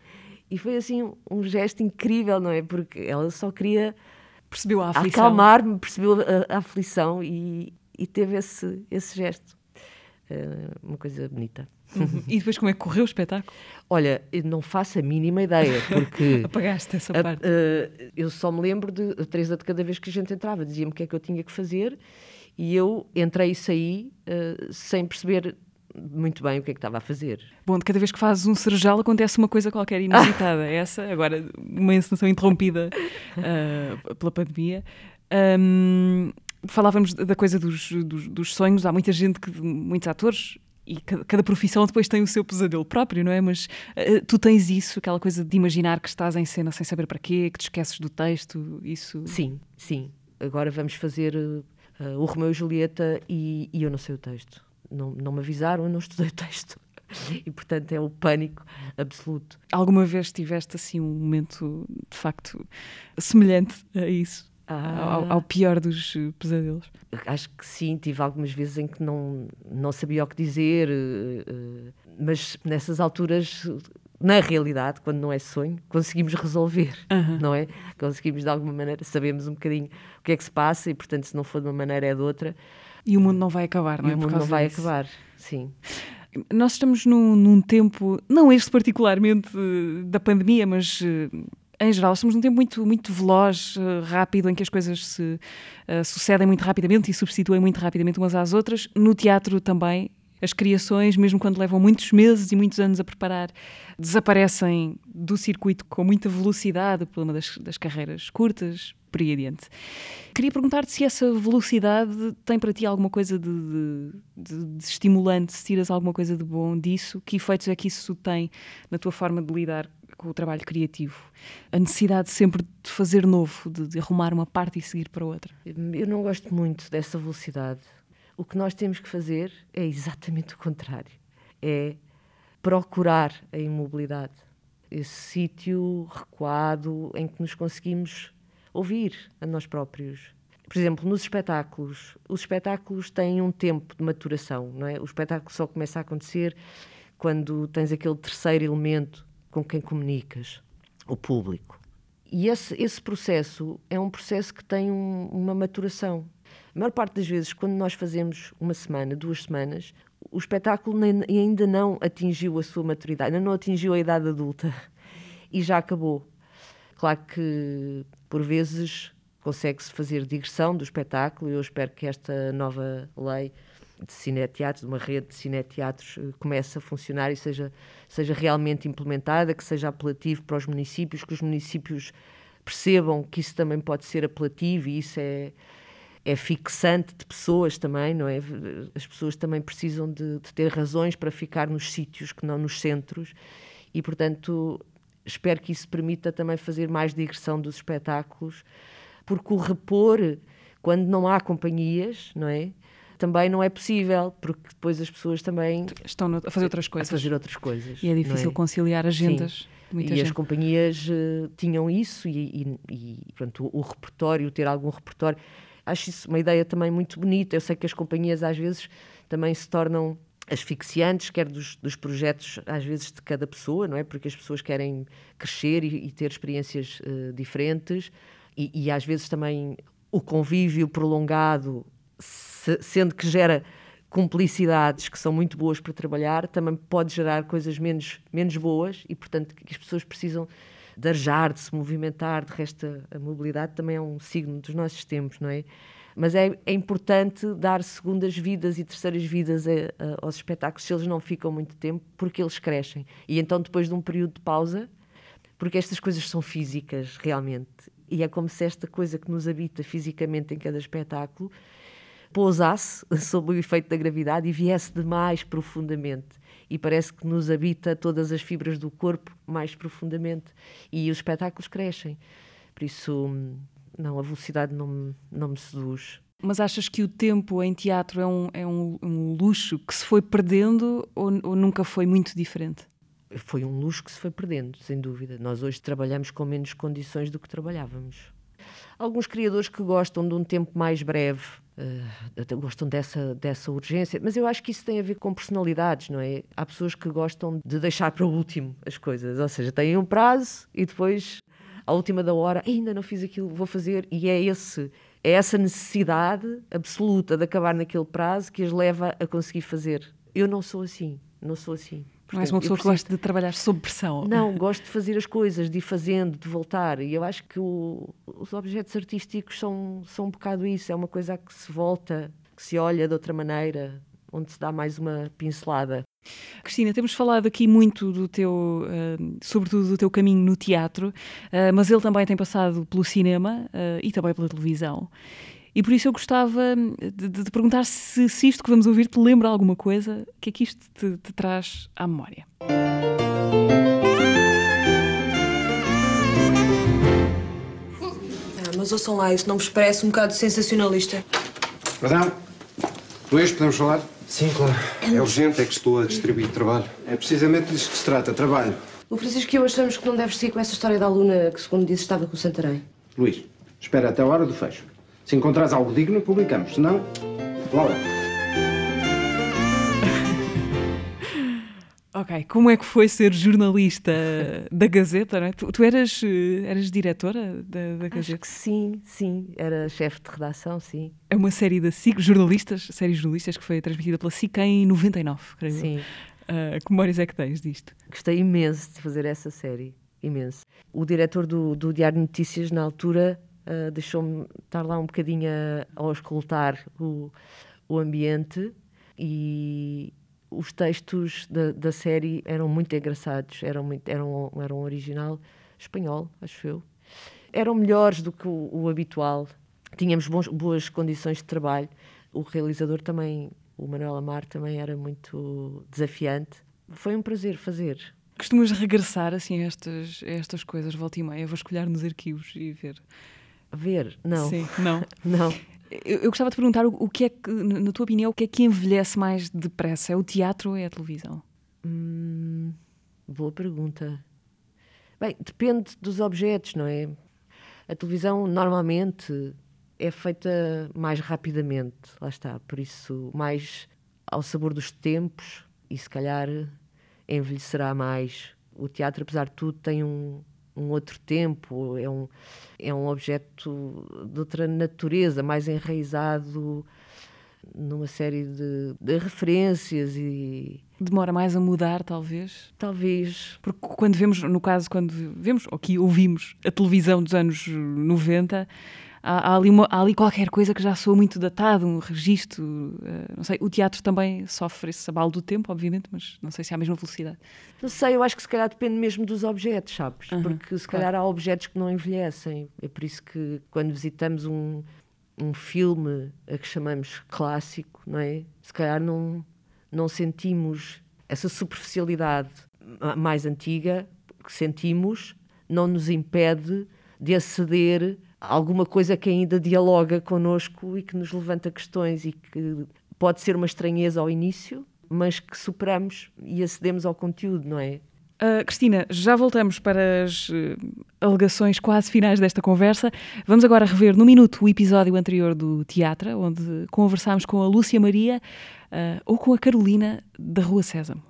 E foi assim um, gesto incrível, não é? Porque ela só queria percebeu a aflição. acalmar-me, percebeu a, a aflição e, e, teve esse, esse gesto. Uh, uma coisa bonita. Uhum. E depois como é que correu o espetáculo? Olha, não faço a mínima ideia, porque... [laughs] Apagaste essa parte. Uh, eu só me lembro de a Teresa de cada vez que a gente entrava, dizia-me o que é que eu tinha que fazer e eu entrei e saí uh, sem perceber muito bem o que é que estava a fazer. Bom, de cada vez que fazes um serjal acontece uma coisa qualquer inusitada. [laughs] Essa, agora, uma encenação interrompida uh, pela pandemia. Um, falávamos da coisa dos, dos, dos, sonhos. Há muita gente, que, muitos atores, e cada, cada, profissão depois tem o seu pesadelo próprio, não é? Mas uh, tu tens isso, aquela coisa de imaginar que estás em cena sem saber para quê, que te esqueces do texto, isso? Sim, sim. Agora vamos fazer uh, o Romeu e Julieta e, e eu não sei o texto não, não me avisaram, eu não estudei o texto. E, portanto, é o pânico absoluto. Alguma vez tiveste, assim, um momento, de facto, semelhante a isso? Ah. Ao, ao, pior dos pesadelos? Acho que sim, tive algumas vezes em que não, não sabia o que dizer, eh, eh, mas nessas alturas, na realidade, quando não é sonho, conseguimos resolver, não é? Conseguimos de alguma maneira, sabemos um bocadinho o que é que se passa e, portanto, se não for de uma maneira é de outra. E o mundo não vai acabar, não e é? O mundo não vai disso. acabar, sim. Nós estamos num, num, tempo, não este particularmente da pandemia, mas eh, em geral, estamos num tempo muito, muito veloz, eh, rápido, em que as coisas se uh, sucedem muito rapidamente e substituem muito rapidamente umas às outras. No teatro também, as criações, mesmo quando levam muitos meses e muitos anos a preparar, desaparecem do circuito com muita velocidade, por uma das, das carreiras curtas, adiante. Queria perguntar-te se essa velocidade tem para ti alguma coisa de, de, de, estimulante, se tiras alguma coisa de bom disso, que efeitos é que isso tem na tua forma de lidar com o trabalho criativo? A necessidade sempre de fazer novo, de, de arrumar uma parte e seguir para outra? Eu não gosto muito dessa velocidade. O que nós temos que fazer é exatamente o contrário. É procurar a imobilidade. Esse sítio recuado em que nos conseguimos ouvir a nós próprios. Por exemplo, nos espetáculos, os espetáculos têm um tempo de maturação, não é? O espetáculo só começa a acontecer quando tens aquele terceiro elemento com quem comunicas, o público. E esse, esse processo é um processo que tem um, uma maturação. A maior parte das vezes, quando nós fazemos uma semana, duas semanas, o espetáculo ainda não atingiu a sua maturidade, ainda não atingiu a idade adulta e já acabou. Claro que, por vezes, consegue-se fazer digressão do espetáculo e eu espero que esta nova lei de cineteatros, de uma rede de cineteatros, eh, comece a funcionar e seja, seja realmente implementada, que seja apelativo para os municípios, que os municípios percebam que isso também pode ser apelativo e isso é, é fixante de pessoas também, não é? As pessoas também precisam de, de ter razões para ficar nos sítios que não nos centros e, portanto, espero que isso permita também fazer mais digressão dos espetáculos, porque o repor, quando não há companhias, não é? Também não é possível, porque depois as pessoas também estão a fazer outras coisas. A fazer outras coisas. E é difícil é? conciliar agendas. e gente. as companhias uh, tinham isso e, e, e pronto, o, o repertório, ter algum repertório. Acho isso uma ideia também muito bonita. Eu sei que as companhias às vezes também se tornam asfixiantes, quer dos, dos, projetos, às vezes, de cada pessoa, não é? Porque as pessoas querem crescer e, e ter experiências uh, diferentes e, e, às vezes, também o convívio prolongado, se, sendo que gera cumplicidades que são muito boas para trabalhar, também pode gerar coisas menos, menos boas e, portanto, que as pessoas precisam de arjar, de se movimentar. De resto, a mobilidade também é um signo dos nossos tempos, não é? Mas é, é importante dar segundas vidas e terceiras vidas a, a, aos espetáculos se eles não ficam muito tempo, porque eles crescem. E então, depois de um período de pausa, porque estas coisas são físicas, realmente, e é como se esta coisa que nos habita fisicamente em cada espetáculo pousasse [laughs] sob o efeito da gravidade e viesse de mais profundamente. E parece que nos habita todas as fibras do corpo mais profundamente. E os espetáculos crescem. Por isso, não, a velocidade não me, não me seduz. Mas achas que o tempo em teatro é um, é um, um luxo que se foi perdendo ou, ou, nunca foi muito diferente? Foi um luxo que se foi perdendo, sem dúvida. Nós hoje trabalhamos com menos condições do que trabalhávamos. Alguns criadores que gostam de um tempo mais breve, uh, gostam dessa, dessa urgência, mas eu acho que isso tem a ver com personalidades, não é? Há pessoas que gostam de deixar para o último as coisas, ou seja, têm um prazo e depois à última da hora, ainda não fiz aquilo, vou fazer, e é esse é essa necessidade absoluta de acabar naquele prazo que as leva a conseguir fazer. Eu não sou assim, não sou assim. Portanto, és uma pessoa preciso... que gosta de trabalhar sob pressão. Não, [laughs] gosto de fazer as coisas, de ir fazendo, de voltar. E eu acho que o, os objetos artísticos são, são um bocado isso. É uma coisa que se volta, que se olha de outra maneira, onde se dá mais uma pincelada. Cristina, temos falado aqui muito do teu, uh, sobretudo do teu caminho no teatro, uh, mas ele também tem passado pelo cinema uh, e também pela televisão. E por isso eu gostava de, de, de perguntar se, se, isto que vamos ouvir te lembra alguma coisa, o que é que isto te, te traz à memória? Ah, mas ouçam lá, isso não vos parece um bocado sensacionalista? Perdão? Luís, podemos falar? Sim, claro. É urgente, é que estou a distribuir trabalho. É precisamente disso que se trata, trabalho. O Francisco e eu achamos que não deves seguir com essa história da aluna que, segundo disse, estava com o Santarém. Luís, espera até a hora do fecho. Se encontrares algo digno, publicamos. Se não, logo. Ok, como é que foi ser jornalista da Gazeta? Não é? tu, tu eras, eh, eras diretora da, da Gazeta? Acho que sim, sim. Era chefe de redação, sim. É uma série da SIC, jornalistas, série jornalistas que foi transmitida pela SIC em 99, creio. Sim. Uh, que memórias é que tens disto? Gostei imenso de fazer essa série, imenso. O diretor do, do Diário de Notícias, na altura, uh, deixou-me estar lá um bocadinho a, a auscultar o, o ambiente e, os textos da, da série eram muito engraçados, eram, muito, eram, eram original espanhol, acho eu. Eram melhores do que o, o habitual. Tínhamos bons, boas condições de trabalho. O realizador também, o Manuel Amar, também era muito desafiante. Foi um prazer fazer. Costumas regressar assim a estas, a estas coisas, volta e meia? Vou escolher nos arquivos e ver. Ver? Não. Sim, não. [laughs] não. Eu, eu, gostava de perguntar o, o, que é que, na tua opinião, o que é que envelhece mais depressa? É o teatro ou é a televisão? Hum, boa pergunta. Bem, depende dos objetos, não é? A televisão normalmente é feita mais rapidamente, lá está, por isso mais ao sabor dos tempos e se calhar envelhecerá mais. O teatro, apesar de tudo, tem um, um outro tempo, é um, é um objeto de outra natureza, mais enraizado numa série de, de, referências e demora mais a mudar talvez? Talvez. Porque quando vemos no caso quando vemos ou que ouvimos a televisão dos anos 90 há, há, ali, uma, há ali qualquer coisa que já soa muito datado, um registro. Uh, não sei, o teatro também sofre esse abalo do tempo, obviamente, mas não sei se há a mesma velocidade. Não sei, eu acho que se calhar depende mesmo dos objetos, sabes? Porque se calhar há objetos que não envelhecem. É por isso que quando visitamos um, um filme a que chamamos clássico, não é? Se calhar não, não sentimos essa superficialidade mais antiga que sentimos, não nos impede de aceder alguma coisa que ainda dialoga connosco e que nos levanta questões e que pode ser uma estranheza ao início, mas que superamos e acedemos ao conteúdo, não é? Uh, Cristina, já voltamos para as uh, alegações quase finais desta conversa. Vamos agora rever no minuto o episódio anterior do teatro, onde conversámos com a Lúcia Maria uh, ou com a Carolina da Rua Sésamo.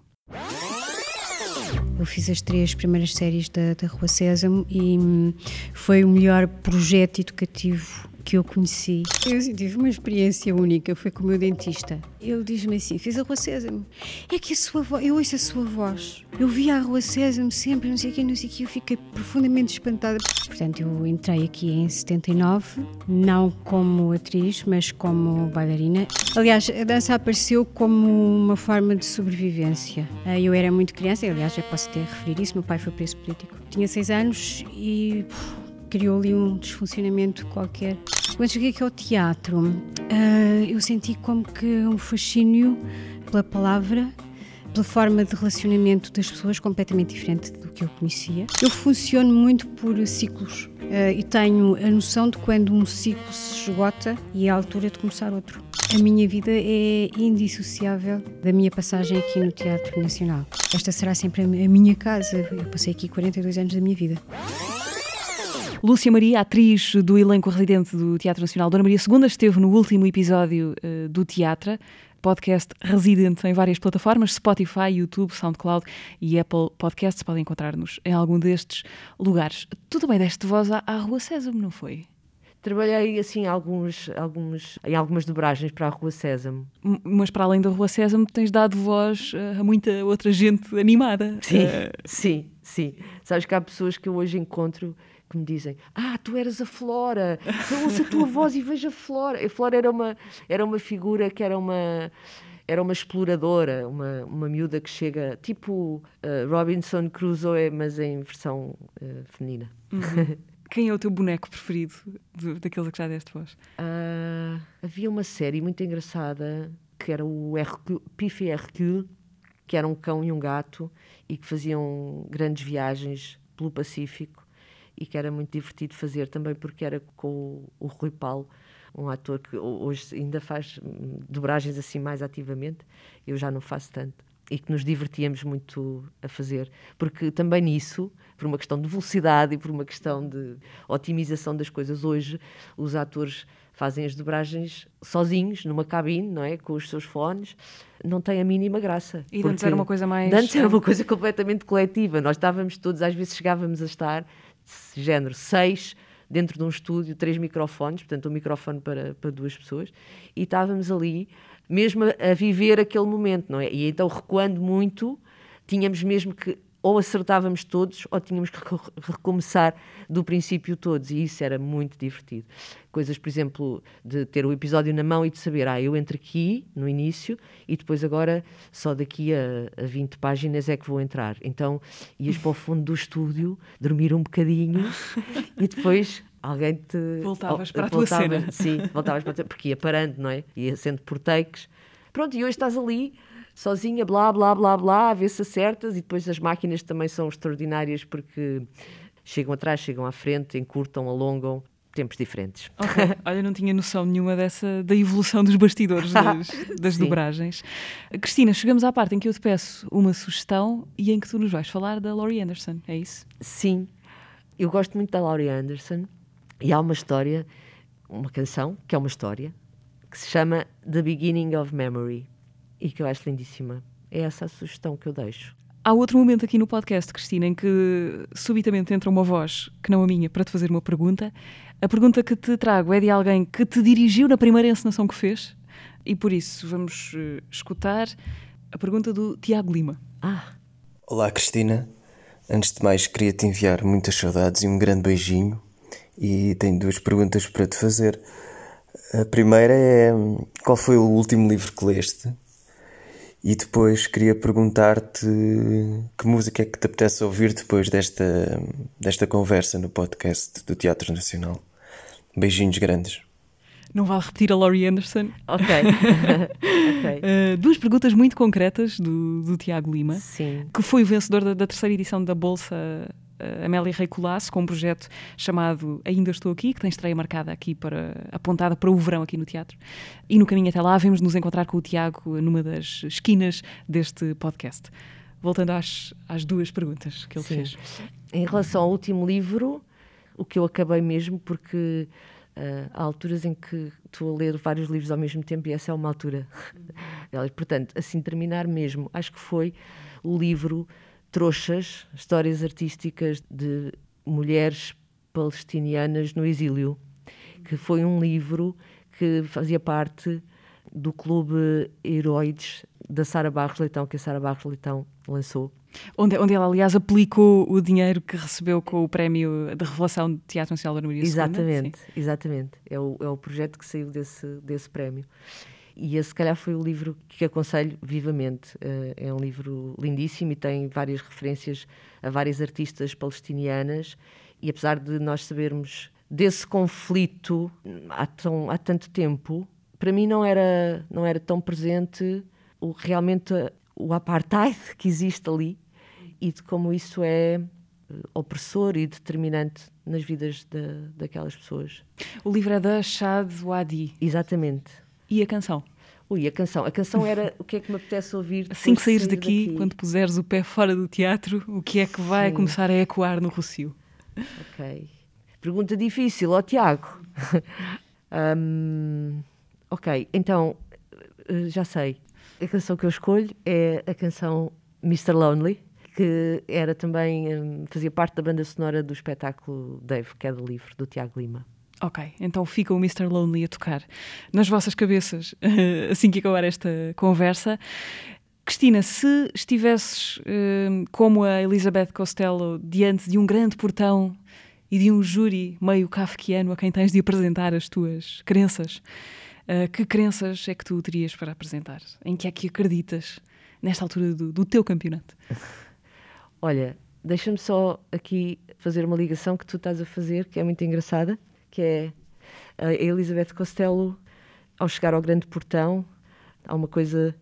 Eu fiz as três primeiras séries da, da Rua Sésamo e hum, foi o melhor projeto educativo que eu conheci. Eu tive uma experiência única, foi com o meu dentista. Ele diz-me assim: fez a Rua Sésamo. É que a sua voz, eu ouço a sua voz. Eu via a Rua Sésamo sempre, não sei o que, não sei o que, eu fiquei profundamente espantada. Portanto, eu entrei aqui em 79, não como atriz, mas como bailarina. Aliás, a dança apareceu como uma forma de sobrevivência. Ah, eu era muito criança, aliás, eu posso ter referir isso, meu pai foi preso político. Tinha seis anos e criou ali um desfuncionamento qualquer. Quando cheguei aqui ao teatro, uh, eu senti como que um fascínio pela palavra, pela forma de relacionamento das pessoas completamente diferente do que eu conhecia. Eu funciono muito por ciclos uh, e tenho a noção de quando um ciclo se esgota e é a altura de começar outro. A minha vida é indissociável da minha passagem aqui no Teatro Nacional. Esta será sempre a minha casa. Eu passei aqui 42 anos da minha vida. Lúcia Maria, atriz do elenco residente do Teatro Nacional Dona Maria II, esteve no último episódio uh, do Teatro, podcast residente em várias plataformas, Spotify, YouTube, SoundCloud e Apple Podcasts. Podem encontrar-nos em algum destes lugares. Tudo bem, deste voz à, à Rua Sésamo, não foi? Trabalhei assim alguns, alguns, em algumas dobragens para a Rua Sésamo. Mas para além da Rua Sésamo tens dado voz eh, a muita outra gente animada. Sim, uh... sim, sim. Sabes que há pessoas que eu hoje encontro que me dizem: Ah, tu eras a Flora, eu ouço a tua voz e vejo a Flora. A Flora era uma, era uma figura que era uma. Era uma exploradora, uma, uma miúda que chega, tipo uh, Robinson Crusoe, mas em versão uh, feminina. Uhum. [laughs] Quem é o teu boneco preferido de, daqueles que já deste voz? Uh, havia uma série muito engraçada que era o Hercule, Piff e Hercule, que era um cão e um gato e que faziam grandes viagens pelo Pacífico e que era muito divertido fazer também porque era com o, Rui Paulo, um ator que hoje ainda faz dobragens assim mais ativamente, eu já não faço tanto. E que nos divertíamos muito a fazer, porque também nisso, por uma questão de velocidade e por uma questão de otimização das coisas, hoje os atores fazem as dobragens sozinhos, numa cabine, não é? Com os seus fones, não tem a mínima graça. E antes era uma coisa mais. Antes era uma coisa completamente coletiva. Nós estávamos todos, às vezes chegávamos a estar género, seis dentro de um estúdio, três microfones, portanto, um microfone para, para duas pessoas, e estávamos ali mesmo a, a viver aquele momento, não é? E então, recuando muito, tínhamos mesmo que ou acertávamos todos ou tínhamos que recomeçar do princípio todos e isso era muito divertido. Coisas, por exemplo, de ter o episódio na mão e de saber, ah, eu entro aqui no início e depois agora só daqui a, a 20 páginas é que vou entrar. Então ias para o fundo do estúdio, dormir um bocadinho e depois alguém te. Voltavas para a tua cena. Sim, voltavas para a tua, porque ia parando, não é? Ia sendo por takes. Pronto, e hoje estás ali sozinha, blá, blá, blá, blá, a ver se acertas, e depois as máquinas também são extraordinárias porque chegam atrás, chegam à frente, encurtam, alongam, tempos diferentes. Okay. [laughs] Olha, não tinha noção nenhuma dessa da evolução dos bastidores das, [laughs] das dobragens. Cristina, chegamos à parte em que eu te peço uma sugestão e em que tu nos vais falar da Laurie Anderson, é isso? Sim, eu gosto muito da Laurie Anderson e há uma história, uma canção que é uma história que se chama The Beginning of Memory e que eu acho lindíssima. É essa a sugestão que eu deixo. Há outro momento aqui no podcast, Cristina, em que subitamente entra uma voz, que não a minha, para te fazer uma pergunta. A pergunta que te trago é de alguém que te dirigiu na primeira encenação que fez, e por isso vamos uh, escutar a pergunta do Tiago Lima. Ah. Olá, Cristina. Antes de mais, queria te enviar muitas saudades e um grande beijinho. E tenho duas perguntas para te fazer. A primeira é: qual foi o último livro que leste? E depois queria perguntar-te que música é que te apetece ouvir depois desta, desta conversa no podcast do Teatro Nacional. Beijinhos grandes. Não vale repetir a Laurie Anderson. Ok. [laughs] okay. Uh, duas perguntas muito concretas do, do Tiago Lima, Sim. que foi o vencedor da, da terceira edição da Bolsa Amélia Rei Colasso, com um projeto chamado Ainda Estou Aqui, que tem estreia marcada aqui para, apontada para o verão aqui no teatro. E no caminho até lá, vamos nos encontrar com o Tiago numa das esquinas deste podcast. Voltando às, às duas perguntas que ele Sim. fez. Em relação ao último livro, o que eu acabei mesmo, porque uh, há alturas em que estou a ler vários livros ao mesmo tempo e essa é uma altura. [laughs] Portanto, assim terminar mesmo, acho que foi o livro trouxas, histórias artísticas de mulheres palestinianas no exílio, que foi um livro que fazia parte do clube Heroides da Sara Barros Leitão, que a Sara Barros Leitão lançou. Onde, onde ela, aliás, aplicou o dinheiro que recebeu com o prémio de revelação de Teatro Nacional da Maria Exatamente, exatamente. É o, é o projeto que saiu desse, desse prémio. E esse, se calhar, foi o livro que aconselho vivamente. Uh, é um livro lindíssimo e tem várias referências a várias artistas palestinianas. E apesar de nós sabermos desse conflito há, tão, há tanto tempo, para mim não era, não era tão presente o, realmente o apartheid que existe ali e de como isso é eh, opressor e determinante nas vidas de, daquelas pessoas. O livro é da Shad Wadi. Exatamente. E a canção? Ui, a canção. A canção era o que é que me apetece ouvir. Assim que saíres daqui, daqui, quando puseres o pé fora do teatro, o que é que vai Sim. começar a ecoar no Rocio? Ok. Pergunta difícil, ó Tiago. [laughs] um, ok, então, eh, já sei a canção que eu escolho é a canção Mr. Lonely, que era também, hum, fazia parte da banda sonora do espetáculo Dave, que é do livro, do Tiago Lima. Ok, então fica o Mr. Lonely a tocar nas vossas cabeças assim que acabar esta conversa. Cristina, se estivesses hum, como a Elizabeth Costello diante de um grande portão e de um júri meio kafkiano a quem tens de apresentar as tuas crenças, Uh, que crenças é que tu terias para apresentar? Em que é que acreditas nesta altura do, do teu campeonato? [laughs] Olha, deixa-me só aqui fazer uma ligação que tu estás a fazer, que é muito engraçada, que é a Elizabeth Costello, ao chegar ao grande portão, há uma coisa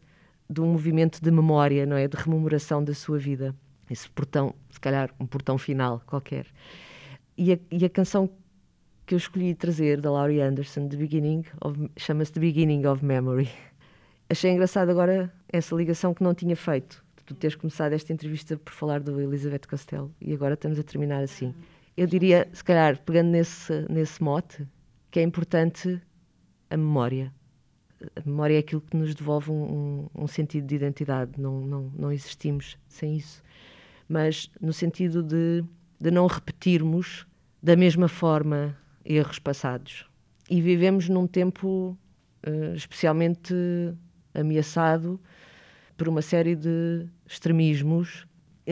de um movimento de memória, não é? De rememoração da sua vida. Esse portão, se calhar um portão final qualquer. E a, e a canção que eu escolhi trazer da Laurie Anderson, The Beginning chama-se The Beginning of Memory. Achei engraçado agora essa ligação que não tinha feito. Tu teres começado esta entrevista por falar do Elizabeth Costello e agora estamos a terminar assim. Eu diria, se calhar, pegando nesse, nesse mote, que é importante a memória. A memória é aquilo que nos devolve um, um, um sentido de identidade. Não, não, não existimos sem isso. Mas no sentido de, de não repetirmos da mesma forma erros passados. E vivemos num tempo uh, especialmente ameaçado por uma série de extremismos.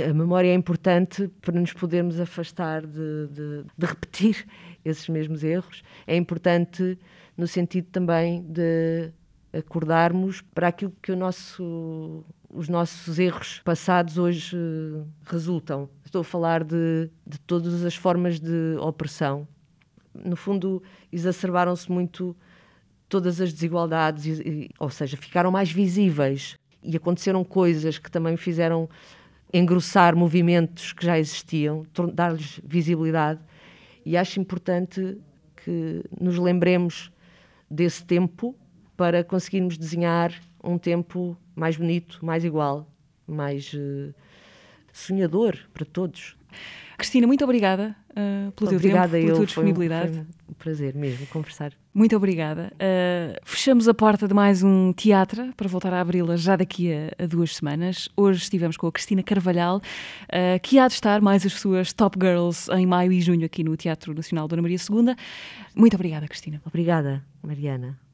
A memória é importante para nos podermos afastar de, de, de repetir [laughs] esses mesmos erros. É importante no sentido também de acordarmos para aquilo que nosso, os nossos erros passados hoje uh, resultam. Estou a falar de, de todas as formas de opressão no fundo, exacerbaram-se muito todas as desigualdades, e, ou seja, ficaram mais visíveis e aconteceram coisas que também fizeram engrossar movimentos que já existiam, dar-lhes visibilidade. E acho importante que nos lembremos desse tempo para conseguirmos desenhar um tempo mais bonito, mais igual, mais uh, sonhador para todos. Cristina, muito obrigada uh, pelo obrigada teu tempo, pela tua disponibilidade. Foi um, foi um prazer mesmo conversar. Muito obrigada. Uh, fechamos a porta de mais um teatro para voltar a abri-la já daqui a, a, duas semanas. Hoje estivemos com a Cristina Carvalhal, uh, que há de estar mais as suas Top Girls em maio e junho aqui no Teatro Nacional Dona Maria II. Muito obrigada, Cristina. Obrigada, Mariana.